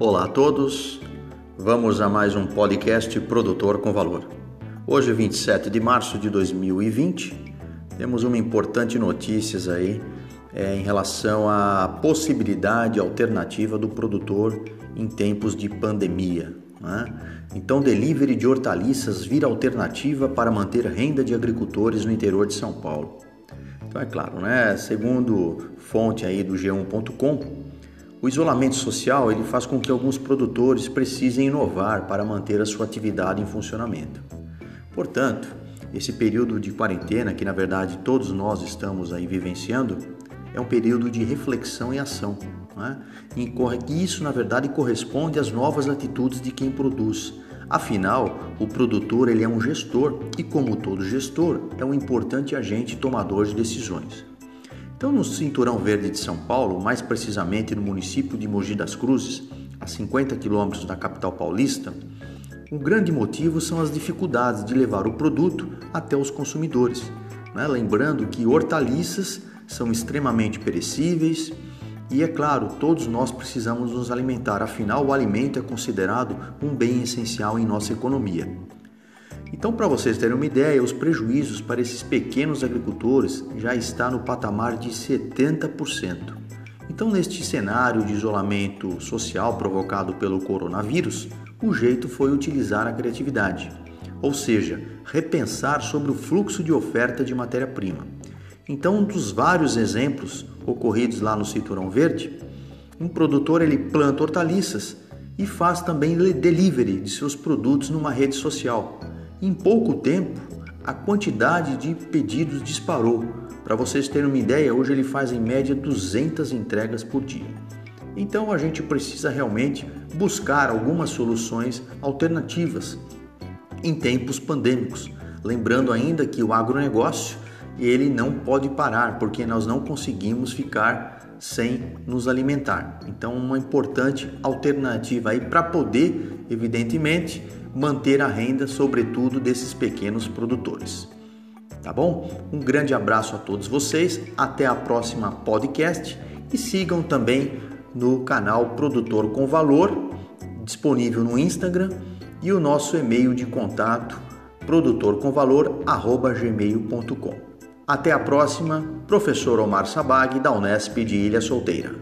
Olá a todos, vamos a mais um podcast Produtor com Valor. Hoje, 27 de março de 2020, temos uma importante notícia aí é, em relação à possibilidade alternativa do produtor em tempos de pandemia. Né? Então, delivery de hortaliças vira alternativa para manter renda de agricultores no interior de São Paulo. Então, é claro, né? segundo fonte aí do G1.com, o isolamento social ele faz com que alguns produtores precisem inovar para manter a sua atividade em funcionamento. Portanto, esse período de quarentena, que na verdade todos nós estamos aí vivenciando, é um período de reflexão e ação. Né? E isso, na verdade, corresponde às novas atitudes de quem produz. Afinal, o produtor ele é um gestor e, como todo gestor, é um importante agente tomador de decisões. Então, no Cinturão Verde de São Paulo, mais precisamente no município de Mogi das Cruzes, a 50 quilômetros da capital paulista, um grande motivo são as dificuldades de levar o produto até os consumidores. Né? Lembrando que hortaliças são extremamente perecíveis e, é claro, todos nós precisamos nos alimentar, afinal, o alimento é considerado um bem essencial em nossa economia. Então, para vocês terem uma ideia, os prejuízos para esses pequenos agricultores já está no patamar de 70%. Então, neste cenário de isolamento social provocado pelo coronavírus, o jeito foi utilizar a criatividade, ou seja, repensar sobre o fluxo de oferta de matéria-prima. Então, um dos vários exemplos ocorridos lá no Cinturão Verde, um produtor ele planta hortaliças e faz também delivery de seus produtos numa rede social em pouco tempo, a quantidade de pedidos disparou. Para vocês terem uma ideia, hoje ele faz em média 200 entregas por dia. Então a gente precisa realmente buscar algumas soluções alternativas em tempos pandêmicos. Lembrando ainda que o agronegócio ele não pode parar, porque nós não conseguimos ficar sem nos alimentar. Então, uma importante alternativa aí para poder, evidentemente, manter a renda, sobretudo desses pequenos produtores. Tá bom? Um grande abraço a todos vocês, até a próxima podcast e sigam também no canal Produtor com Valor, disponível no Instagram, e o nosso e-mail de contato produtorcomvalor@gmail.com. Até a próxima, professor Omar Sabag da Unesp de Ilha Solteira.